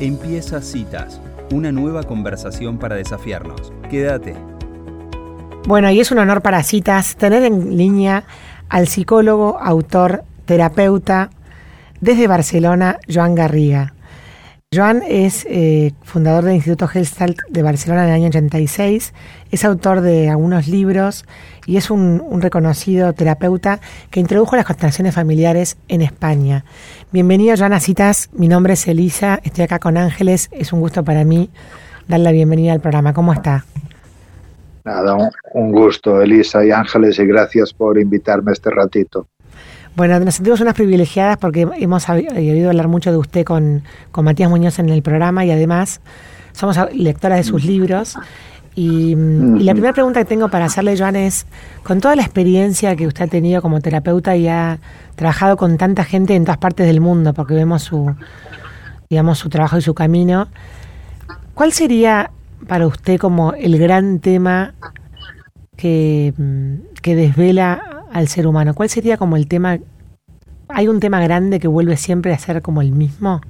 Empieza Citas, una nueva conversación para desafiarnos. Quédate. Bueno, y es un honor para Citas tener en línea al psicólogo, autor, terapeuta desde Barcelona, Joan Garriga. Joan es eh, fundador del Instituto Gestalt de Barcelona en el año 86, es autor de algunos libros y es un, reconocido terapeuta que introdujo las constelaciones familiares en España. Bienvenido Joan a Citas, mi nombre es Elisa, estoy acá con Ángeles, es un gusto para mí dar la bienvenida al programa. ¿Cómo está? Nada, un gusto Elisa y Ángeles y gracias por invitarme este ratito. Bueno, nos sentimos unas privilegiadas porque hemos oído hablar mucho de usted con, Matías Muñoz en el programa y además somos lectoras de sus mm. libros. Y, la primera pregunta que tengo para hacerle, Joan, es, con toda la experiencia que usted ha tenido como terapeuta y ha trabajado con tanta gente en todas partes del mundo, porque vemos su, digamos, su trabajo y su camino, ¿cuál sería para usted como el gran tema que, que desvela al ser humano? ¿Cuál sería como el tema? ¿Hay un tema grande que vuelve siempre a ser como el mismo?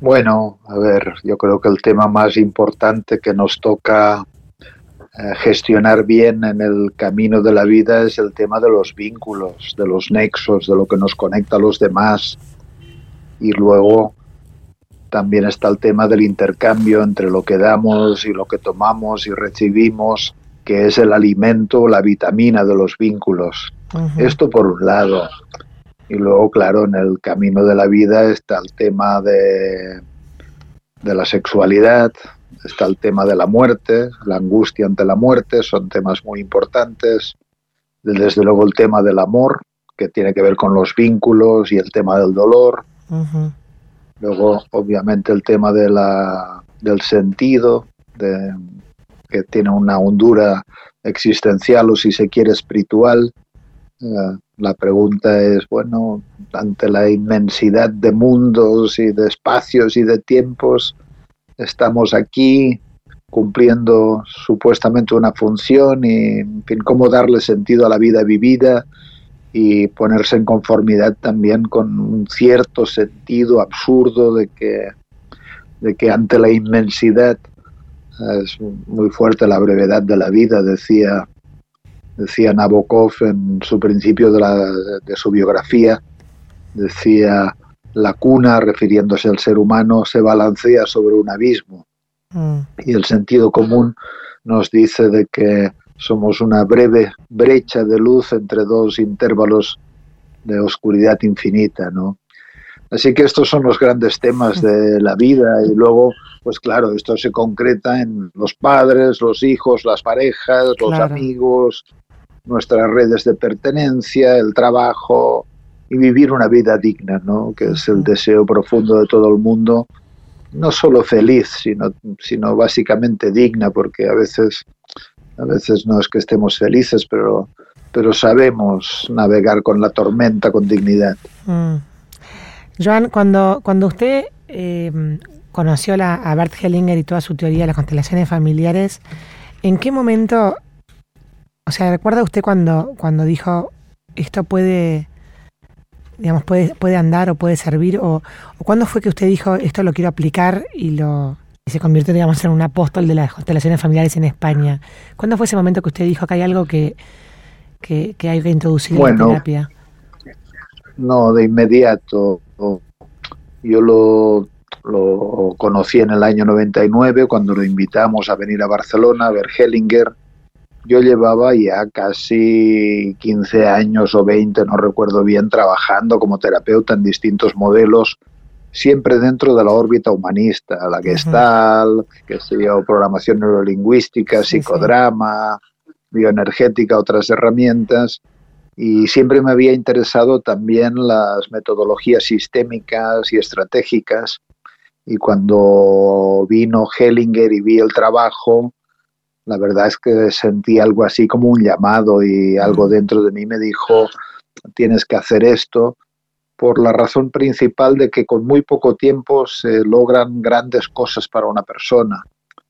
Bueno, a ver, yo creo que el tema más importante que nos toca eh, gestionar bien en el camino de la vida es el tema de los vínculos, de los nexos, de lo que nos conecta a los demás. Y luego también está el tema del intercambio entre lo que damos y lo que tomamos y recibimos que es el alimento, la vitamina de los vínculos. Esto por un lado. Y luego, claro, en el camino de la vida está el tema de, de la sexualidad, está el tema de la muerte, la angustia ante la muerte, son temas muy importantes. Desde luego el tema del amor, que tiene que ver con los vínculos y el tema del dolor. Luego, obviamente, el tema de la, del sentido, de, que tiene una hondura existencial o si se quiere espiritual. Eh, la pregunta es, bueno, ante la inmensidad de mundos y de espacios y de tiempos, estamos aquí cumpliendo supuestamente una función y, en fin, cómo darle sentido a la vida vivida y ponerse en conformidad también con un cierto sentido absurdo de que, de que ante la inmensidad es muy fuerte la brevedad de la vida, decía, decía Nabokov en su principio de, la, de su biografía, decía, la cuna, refiriéndose al ser humano, se balancea sobre un abismo. Mm. Y el sentido común nos dice de que somos una breve brecha de luz entre dos intervalos de oscuridad infinita, ¿no? Así que estos son los grandes temas de la vida y luego, pues claro, esto se concreta en los padres, los hijos, las parejas, los amigos, nuestras redes de pertenencia, el trabajo y vivir una vida digna, ¿no? Que es el deseo profundo de todo el mundo, no solo feliz, sino, sino básicamente digna, porque a veces, a veces no es que estemos felices, pero, pero sabemos navegar con la tormenta con dignidad. Mm. Joan, cuando, cuando usted eh, conoció a Bert Hellinger y toda su teoría de las constelaciones familiares, ¿en qué momento, o sea, recuerda usted cuando, cuando dijo esto puede, digamos, puede, puede andar o puede servir? O, cuándo fue que usted dijo esto lo quiero aplicar y lo y se convirtió, digamos, en un apóstol de las constelaciones familiares en España? ¿Cuándo fue ese momento que usted dijo que hay algo que, que, hay que introducir en la terapia? No, de inmediato. Yo lo, lo conocí en el año 99 cuando lo invitamos a venir a Barcelona a ver Hellinger. Yo llevaba ya casi 15 años o 20, no recuerdo bien, trabajando como terapeuta en distintos modelos, siempre dentro de la órbita humanista, la Gestalt, que sería programación neurolingüística, psicodrama, bioenergética, otras herramientas y siempre me había interesado también las metodologías sistémicas y estratégicas. Y cuando vino Hellinger y vi el trabajo, la verdad es que sentí algo así como un llamado y algo dentro de mí me dijo, tienes que hacer esto, por la razón principal de que con muy poco tiempo se logran grandes cosas para una persona,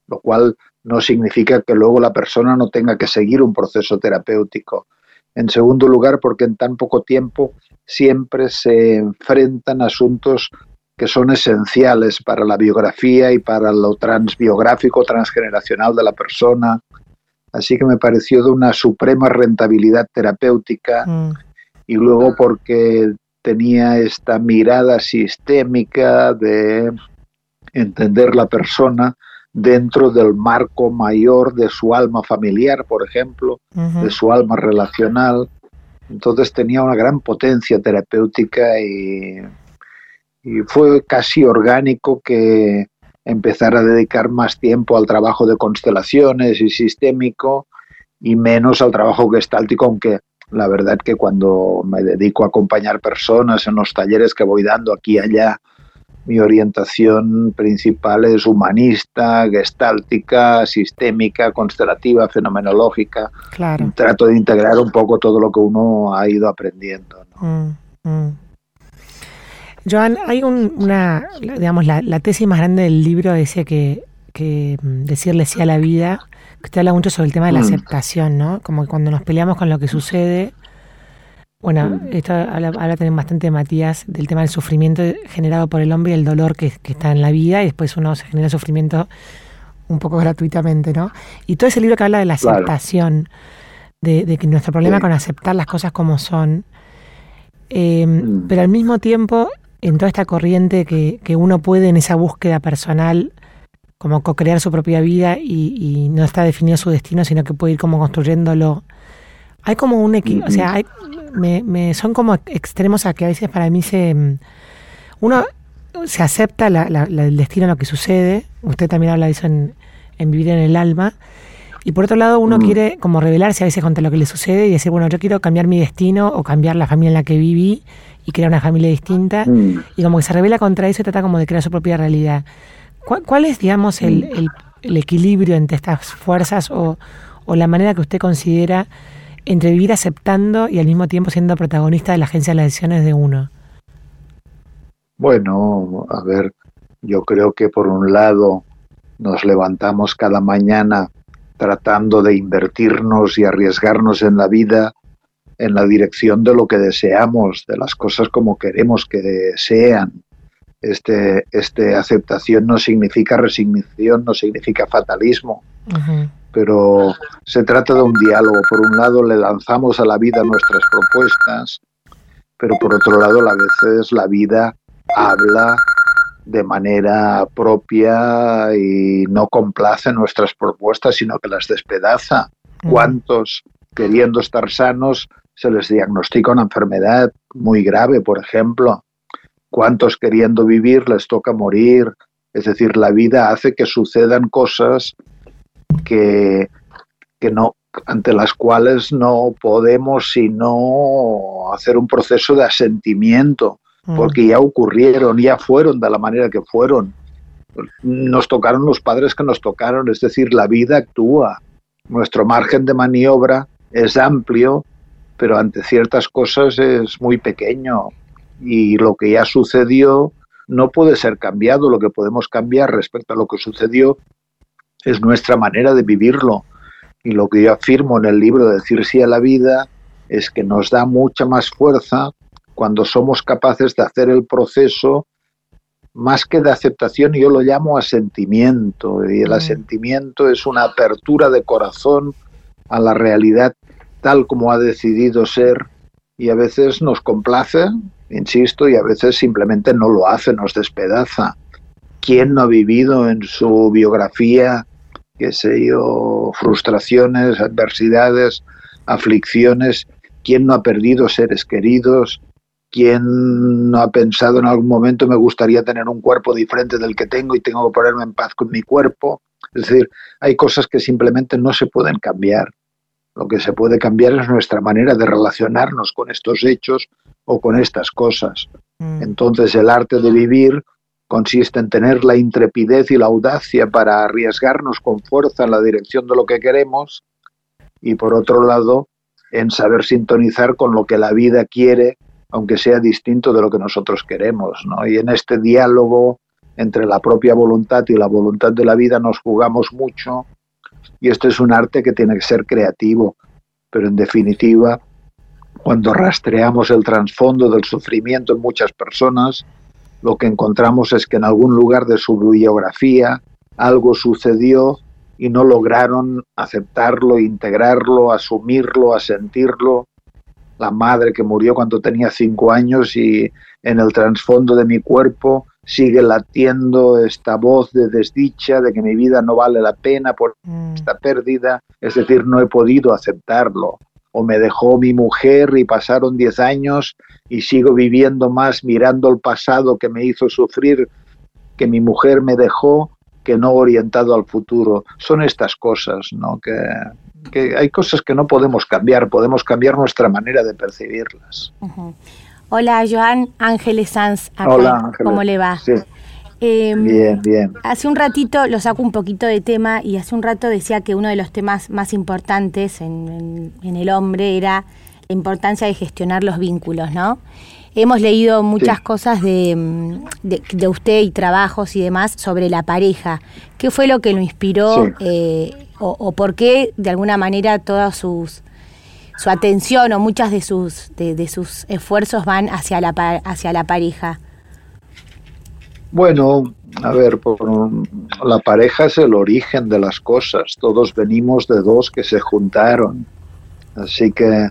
lo cual no significa que luego la persona no tenga que seguir un proceso terapéutico en segundo lugar, porque en tan poco tiempo siempre se enfrentan asuntos que son esenciales para la biografía y para lo transbiográfico, transgeneracional de la persona. Así que me pareció de una suprema rentabilidad terapéutica mm. y luego porque tenía esta mirada sistémica de entender la persona dentro del marco mayor de su alma familiar, por ejemplo, de su alma relacional. Entonces tenía una gran potencia terapéutica y, fue casi orgánico que empezara a dedicar más tiempo al trabajo de constelaciones y sistémico y menos al trabajo gestáltico, aunque la verdad que cuando me dedico a acompañar personas en los talleres que voy dando aquí y allá, mi orientación principal es humanista, gestáltica, sistémica, constelativa, fenomenológica. Claro. Trato de integrar un poco todo lo que uno ha ido aprendiendo. Mm, mm. Joan, hay una, digamos, la, tesis más grande del libro dice que, que mm, decirle sí a la vida, que usted habla mucho sobre el tema de la aceptación, ¿no? Como que cuando nos peleamos con lo que sucede, bueno, esto habla, también bastante Matías del tema del sufrimiento generado por el hombre y el dolor que, está en la vida y después uno se genera sufrimiento un poco gratuitamente, ¿no? Y todo ese libro que habla de la aceptación, de, que nuestro problema con aceptar las cosas como son, eh, mm. pero al mismo tiempo, en toda esta corriente que, que uno puede en esa búsqueda personal, como co-crear su propia vida y, y, no está definido su destino, sino que puede ir como construyéndolo. Hay como un equilibrio, o sea, hay, me, me, son como extremos a que a veces para mí se... Mm, uno se acepta la, el destino, lo que sucede. Usted también habla de eso en, Vivir en el Alma. Y por otro lado, uno mm. quiere como revelarse a veces contra lo que le sucede y decir, bueno, yo quiero cambiar mi destino o cambiar la familia en la que viví y crear una familia distinta. Mm. Y como que se revela contra eso y trata como de crear su propia realidad. ¿Cuál, es, digamos, el, el, el, equilibrio entre estas fuerzas o, o la manera que usted considera entre vivir aceptando y al mismo tiempo siendo protagonista de la agencia de las decisiones de uno? Bueno, a ver, yo creo que por un lado nos levantamos cada mañana tratando de invertirnos y arriesgarnos en la vida en la dirección de lo que deseamos, de las cosas como queremos que sean. Este, este aceptación no significa resignación, no significa fatalismo pero se trata de un diálogo. Por un lado le lanzamos a la vida nuestras propuestas, pero por otro lado a veces la vida habla de manera propia y no complace nuestras propuestas, sino que las despedaza. Mm. ¿Cuántos, queriendo estar sanos, se les diagnostica una enfermedad muy grave, por ejemplo? ¿Cuántos, queriendo vivir, les toca morir? Es decir, la vida hace que sucedan cosas que, no, ante las cuales no podemos sino hacer un proceso de asentimiento, mm. porque ya ocurrieron, ya fueron de la manera que fueron. Nos tocaron los padres que nos tocaron, es decir, la vida actúa. Nuestro margen de maniobra es amplio, pero ante ciertas cosas es muy pequeño. Y lo que ya sucedió no puede ser cambiado. Lo que podemos cambiar respecto a lo que sucedió es nuestra manera de vivirlo. Y lo que yo afirmo en el libro de Decir sí a la vida es que nos da mucha más fuerza cuando somos capaces de hacer el proceso más que de aceptación, yo lo llamo asentimiento. Y el mm. asentimiento es una apertura de corazón a la realidad tal como ha decidido ser y a veces nos complace, insisto, y a veces simplemente no lo hace, nos despedaza. ¿Quién no ha vivido en su biografía qué sé yo, frustraciones, adversidades, aflicciones, quién no ha perdido seres queridos, quién no ha pensado en algún momento me gustaría tener un cuerpo diferente del que tengo y tengo que ponerme en paz con mi cuerpo. Es decir, hay cosas que simplemente no se pueden cambiar. Lo que se puede cambiar es nuestra manera de relacionarnos con estos hechos o con estas cosas. Mm. Entonces el arte de vivir consiste en tener la intrepidez y la audacia para arriesgarnos con fuerza en la dirección de lo que queremos y por otro lado en saber sintonizar con lo que la vida quiere, aunque sea distinto de lo que nosotros queremos. ¿no? Y en este diálogo entre la propia voluntad y la voluntad de la vida nos jugamos mucho y este es un arte que tiene que ser creativo, pero en definitiva, cuando rastreamos el trasfondo del sufrimiento en muchas personas, lo que encontramos es que en algún lugar de su biografía algo sucedió y no lograron aceptarlo, integrarlo, asumirlo, asentirlo. La madre que murió cuando tenía cinco años y en el trasfondo de mi cuerpo sigue latiendo esta voz de desdicha, de que mi vida no vale la pena por mm. esta pérdida, es decir, no he podido aceptarlo. O me dejó mi mujer y pasaron diez años y sigo viviendo más mirando el pasado que me hizo sufrir, que mi mujer me dejó, que no orientado al futuro. Son estas cosas, ¿no? Que, hay cosas que no podemos cambiar, podemos cambiar nuestra manera de percibirlas. Hola, Joan Ángeles Sanz. Hola, ¿Cómo le va? Em, bien, bien. Hace un ratito, lo saco un poquito de tema, y hace un rato decía que uno de los temas más importantes en, el hombre era la importancia de gestionar los vínculos, ¿no? Hemos leído muchas cosas de, de, usted y trabajos y demás sobre la pareja. ¿Qué fue lo que lo inspiró eh, o, o, por qué de alguna manera todas sus su atención o muchas de sus, de, sus esfuerzos van hacia la, hacia la pareja? Bueno, a ver, la pareja es el origen de las cosas. Todos venimos de dos que se juntaron. Así que,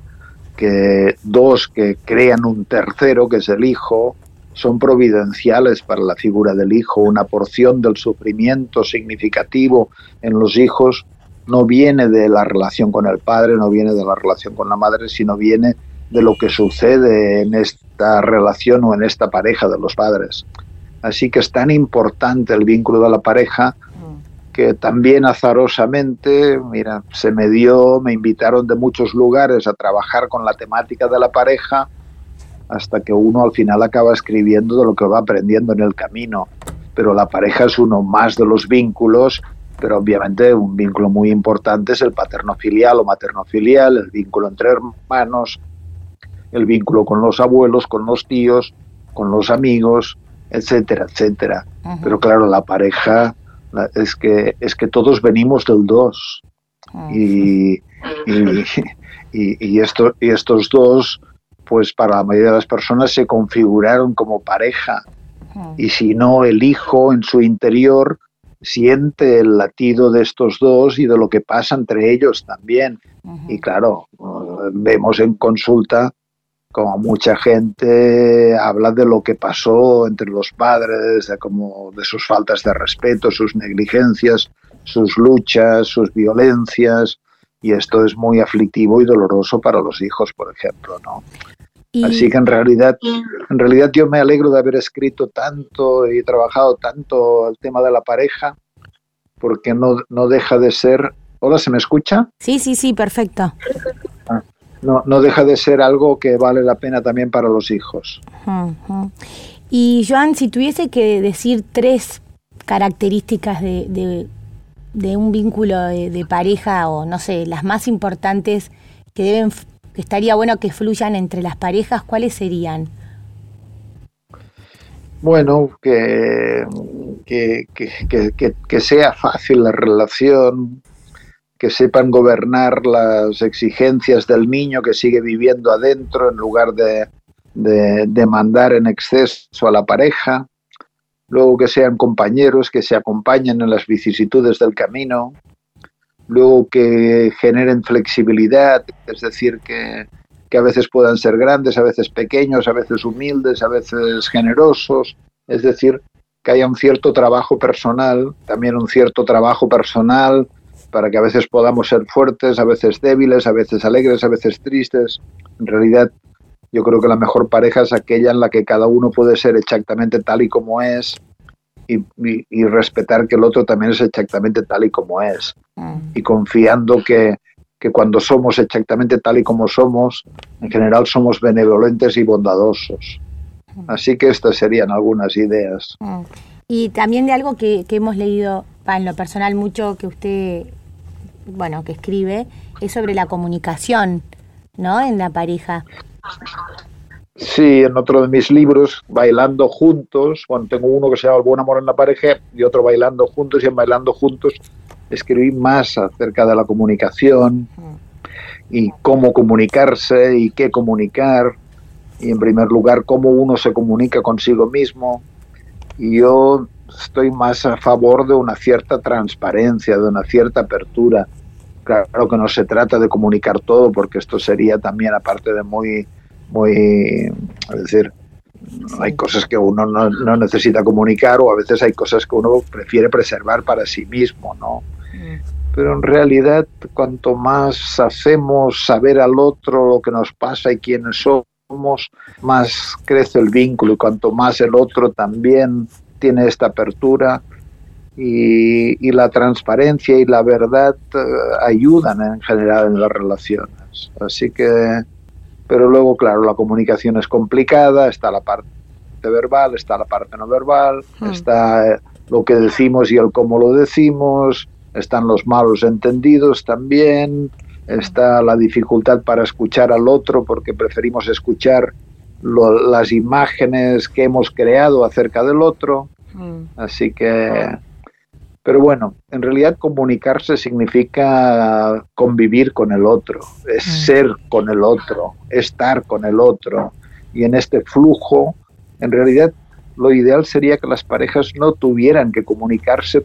que dos que crean un tercero, que es el hijo, son providenciales para la figura del hijo. Una porción del sufrimiento significativo en los hijos no viene de la relación con el padre, no viene de la relación con la madre, sino viene de lo que sucede en esta relación o en esta pareja de los padres. Así que es tan importante el vínculo de la pareja que también azarosamente, mira, se me dio, me invitaron de muchos lugares a trabajar con la temática de la pareja hasta que uno al final acaba escribiendo de lo que va aprendiendo en el camino. Pero la pareja es uno más de los vínculos pero obviamente un vínculo muy importante es el paterno-filial o materno-filial, el vínculo entre hermanos, el vínculo con los abuelos, con los tíos, con los amigos, etcétera, etcétera. Pero claro, la pareja es que es que todos venimos del dos y, y, y, esto, y estos dos, pues para la mayoría de las personas se configuraron como pareja. Y si no, el hijo en su interior siente el latido de estos dos y de lo que pasa entre ellos también. Y claro, vemos en consulta como mucha gente habla de lo que pasó entre los padres, de, como de sus faltas de respeto, sus negligencias, sus luchas, sus violencias, y esto es muy aflictivo y doloroso para los hijos, por ejemplo, ¿no? Así que en realidad, en realidad yo me alegro de haber escrito tanto y trabajado tanto el tema de la pareja, porque no, no deja de ser. Hola, ¿se me escucha? Sí, sí, sí, perfecto. No, no deja de ser algo que vale la pena también para los hijos. Y Joan, si tuviese que decir tres características de, de, un vínculo de, de, pareja o no sé, las más importantes que deben que estaría bueno que fluyan entre las parejas, ¿cuáles serían? Bueno, que, que, sea fácil la relación, que sepan gobernar las exigencias del niño que sigue viviendo adentro en lugar de, de, mandar en exceso a la pareja, luego que sean compañeros, que se acompañen en las vicisitudes del camino, luego que generen flexibilidad, es decir, que, a veces puedan ser grandes, a veces pequeños, a veces humildes, a veces generosos, es decir, que haya un cierto trabajo personal, también un cierto trabajo personal para que a veces podamos ser fuertes, a veces débiles, a veces alegres, a veces tristes. En realidad, yo creo que la mejor pareja es aquella en la que cada uno puede ser exactamente tal y como es, y, respetar que el otro también es exactamente tal y como es. Mm. Y confiando que, que cuando somos exactamente tal y como somos, en general somos benevolentes y bondadosos. Mm. Así que estas serían algunas ideas. Mm. Y también de algo que, que hemos leído en lo personal mucho que usted, bueno, que escribe, es sobre la comunicación, ¿no? En la pareja. Sí, en otro de mis libros, Bailando Juntos, bueno, tengo uno que se llama El buen amor en la pareja y otro Bailando Juntos, y en Bailando Juntos escribí más acerca de la comunicación y cómo comunicarse y qué comunicar, y en primer lugar, cómo uno se comunica consigo mismo, yo estoy más a favor de una cierta transparencia, de una cierta apertura. Claro que no se trata de comunicar todo, porque esto sería también, aparte de muy, muy, es decir, hay cosas que uno no, necesita comunicar o a veces hay cosas que uno prefiere preservar para sí mismo, ¿no? Mm. Pero en realidad, cuanto más hacemos saber al otro lo que nos pasa y quiénes somos, más crece el vínculo y cuanto más el otro también tiene esta apertura y, la transparencia y la verdad eh, ayudan en general en las relaciones. Así que, pero luego, claro, la comunicación es complicada, está la parte verbal, está la parte no verbal, hmm. está lo que decimos y el cómo lo decimos, están los malos entendidos también, está la dificultad para escuchar al otro porque preferimos escuchar las imágenes que hemos creado acerca del otro. Mm. Así que, pero bueno, en realidad comunicarse significa convivir con el otro, es mm. ser con el otro, estar con el otro. Y en este flujo, en realidad lo ideal sería que las parejas no tuvieran que comunicarse,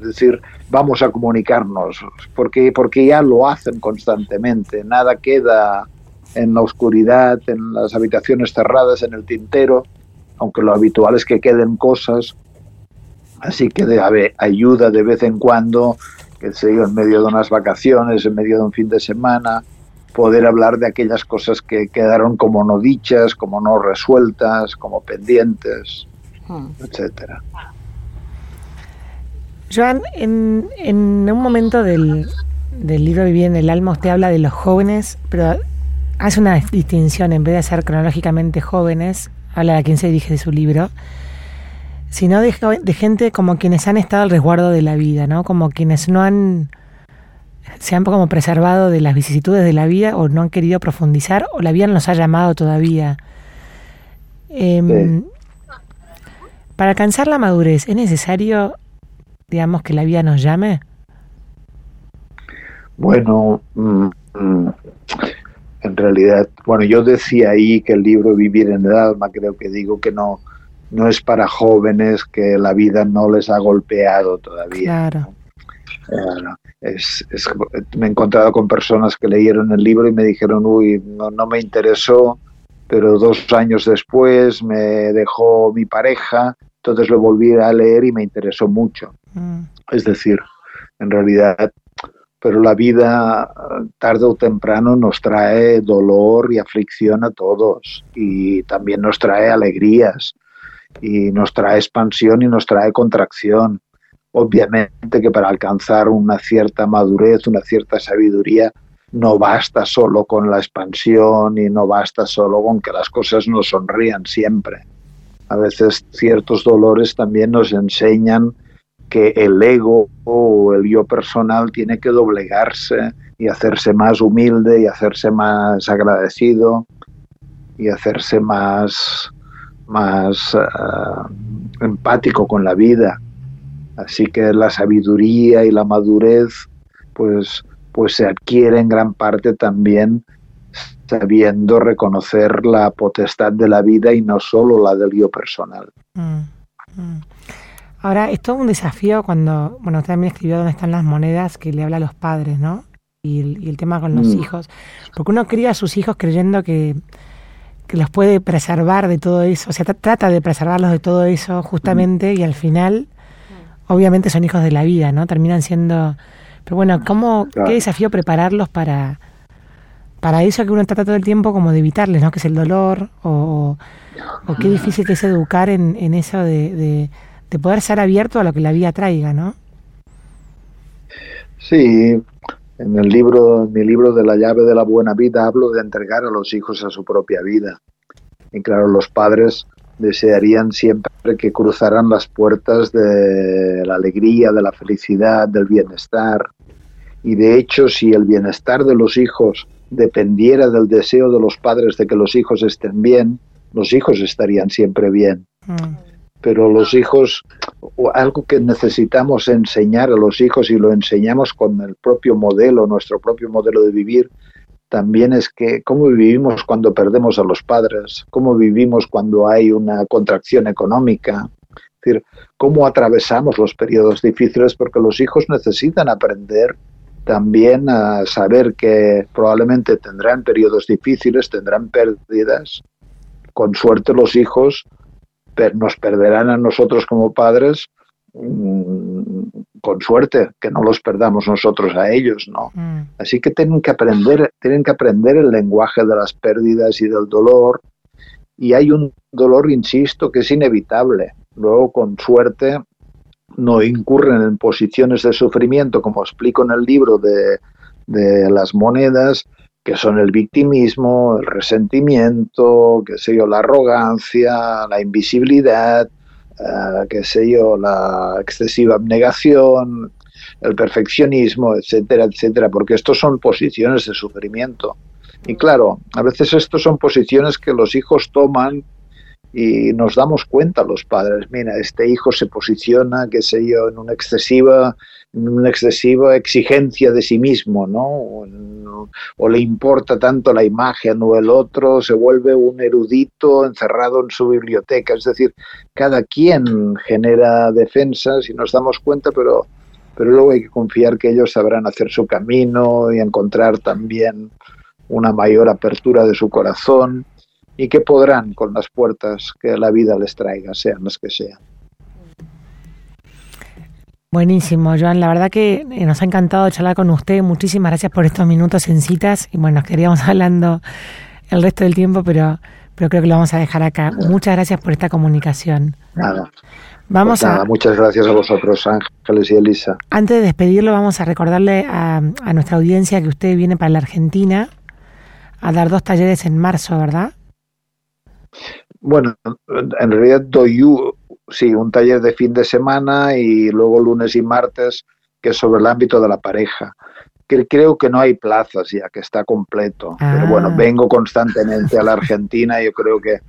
decir, vamos a comunicarnos, porque, porque ya lo hacen constantemente, nada queda en la oscuridad, en las habitaciones cerradas, en el tintero, aunque lo habitual es que queden cosas, así que debe ayuda de vez en cuando, que se en medio de unas vacaciones, en medio de un fin de semana, poder hablar de aquellas cosas que quedaron como no dichas, como no resueltas, como pendientes, hmm. etcétera. Joan, en, en un momento del, del libro Vivir en el alma, usted habla de los jóvenes, pero hace una distinción, en vez de ser cronológicamente jóvenes, habla de quien se dirige de su libro, sino de, de, gente como quienes han estado al resguardo de la vida, ¿no? Como quienes no han, se han como preservado de las vicisitudes de la vida o no han querido profundizar o la vida no los ha llamado todavía. Em, para alcanzar la madurez, ¿es necesario, digamos, que la vida nos llame? Bueno, mm, mm, en realidad, bueno, yo decía ahí que el libro Vivir en el alma, creo que digo que no, no es para jóvenes que la vida no les ha golpeado todavía. Claro. Es, me he encontrado con personas que leyeron el libro y me dijeron, uy, no, no me interesó, pero dos años después me dejó mi pareja, entonces lo volví a leer y me interesó mucho. Mm. Es decir, en realidad pero la vida tarde o temprano nos trae dolor y aflicción a todos y también nos trae alegrías y nos trae expansión y nos trae contracción. Obviamente que para alcanzar una cierta madurez, una cierta sabiduría, no basta solo con la expansión y no basta solo con que las cosas nos sonrían siempre. A veces ciertos dolores también nos enseñan que el ego o el yo personal tiene que doblegarse y hacerse más humilde y hacerse más agradecido y hacerse más, más eh, empático con la vida. Así que la sabiduría y la madurez pues, pues se adquiere en gran parte también sabiendo reconocer la potestad de la vida y no solo la del yo personal. Mm, mm. Ahora, es todo un desafío cuando, bueno, usted también escribió dónde están las monedas que le habla a los padres, ¿no? Y el, tema con los mm. hijos. Porque uno cría a sus hijos creyendo que, los puede preservar de todo eso, o sea, trata de preservarlos de todo eso justamente y al final, obviamente son hijos de la vida, ¿no? Terminan siendo... Pero bueno, ¿cómo, qué desafío prepararlos para, para eso que uno trata todo el tiempo como de evitarles, ¿no? Que es el dolor, o, o qué difícil que es educar en, en eso de de poder ser abierto a lo que la vida traiga, ¿no? Sí, en el libro, en mi libro de la llave de la buena vida hablo de entregar a los hijos a su propia vida. Y claro, los padres desearían siempre que cruzaran las puertas de la alegría, de la felicidad, del bienestar. Y de hecho, si el bienestar de los hijos dependiera del deseo de los padres de que los hijos estén bien, los hijos estarían siempre bien. Mm pero los hijos, algo que necesitamos enseñar a los hijos y lo enseñamos con el propio modelo, nuestro propio modelo de vivir, también es que cómo vivimos cuando perdemos a los padres, cómo vivimos cuando hay una contracción económica, decir, cómo atravesamos los periodos difíciles, porque los hijos necesitan aprender también a saber que probablemente tendrán periodos difíciles, tendrán pérdidas. Con suerte los hijos nos perderán a nosotros como padres mm, con suerte que no los perdamos nosotros a ellos, ¿no? Mm. Así que tienen que aprender, tienen que aprender el lenguaje de las pérdidas y del dolor. Y hay un dolor, insisto, que es inevitable. Luego, con suerte, no incurren en posiciones de sufrimiento, como explico en el libro de, de las monedas, que son el victimismo, el resentimiento, que sé yo, la arrogancia, la invisibilidad, uh, qué sé yo, la excesiva abnegación, el perfeccionismo, etcétera, etcétera, porque estos son posiciones de sufrimiento. Y claro, a veces estos son posiciones que los hijos toman y nos damos cuenta los padres, mira, este hijo se posiciona, qué sé yo, en una excesiva, en una excesiva exigencia de sí mismo, ¿no? O, le importa tanto la imagen o el otro, se vuelve un erudito encerrado en su biblioteca. Es decir, cada quien genera defensas y nos damos cuenta, pero, pero luego hay que confiar que ellos sabrán hacer su camino y encontrar también una mayor apertura de su corazón y que podrán con las puertas que la vida les traiga, sean las que sean. Buenísimo, Joan. La verdad que eh, nos ha encantado charlar con usted. Muchísimas gracias por estos minutos en citas. Y bueno, nos queríamos hablando el resto del tiempo, pero, pero creo que lo vamos a dejar acá. Muchas gracias por esta comunicación. Nada. Vamos pues a, muchas gracias a vosotros, Ángeles y Elisa. Antes de despedirlo, vamos a recordarle a, a nuestra audiencia que usted viene para la Argentina a dar dos talleres en marzo, ¿verdad? Bueno, en realidad doy sí, un taller de fin de semana y luego lunes y martes que es sobre el ámbito de la pareja. Que creo que no hay plazas ya, que está completo. Pero bueno, ah. vengo constantemente a la Argentina, yo creo que,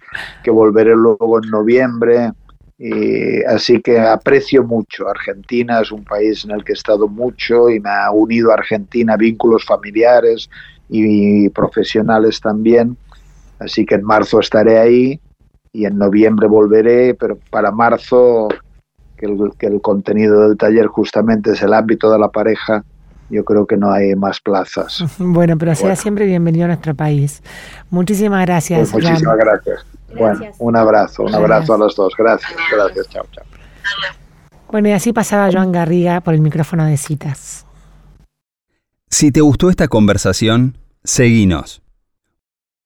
que volveré luego en noviembre. Y así que aprecio mucho. Argentina es un país en el que he estado mucho y me ha unido a Argentina vínculos familiares y profesionales también. Así que en marzo estaré ahí y en noviembre volveré, pero para marzo, que el, contenido del taller justamente es el ámbito de la pareja, yo creo que no hay más plazas. Bueno, pero sea siempre bienvenido a nuestro país. Muchísimas gracias. Pues muchísimas gracias. Bueno, un abrazo, un abrazo a los dos. Gracias, gracias, chao, chao. Bueno, y así pasaba Joan Garriga por el micrófono de citas. Si te gustó esta conversación, seguinos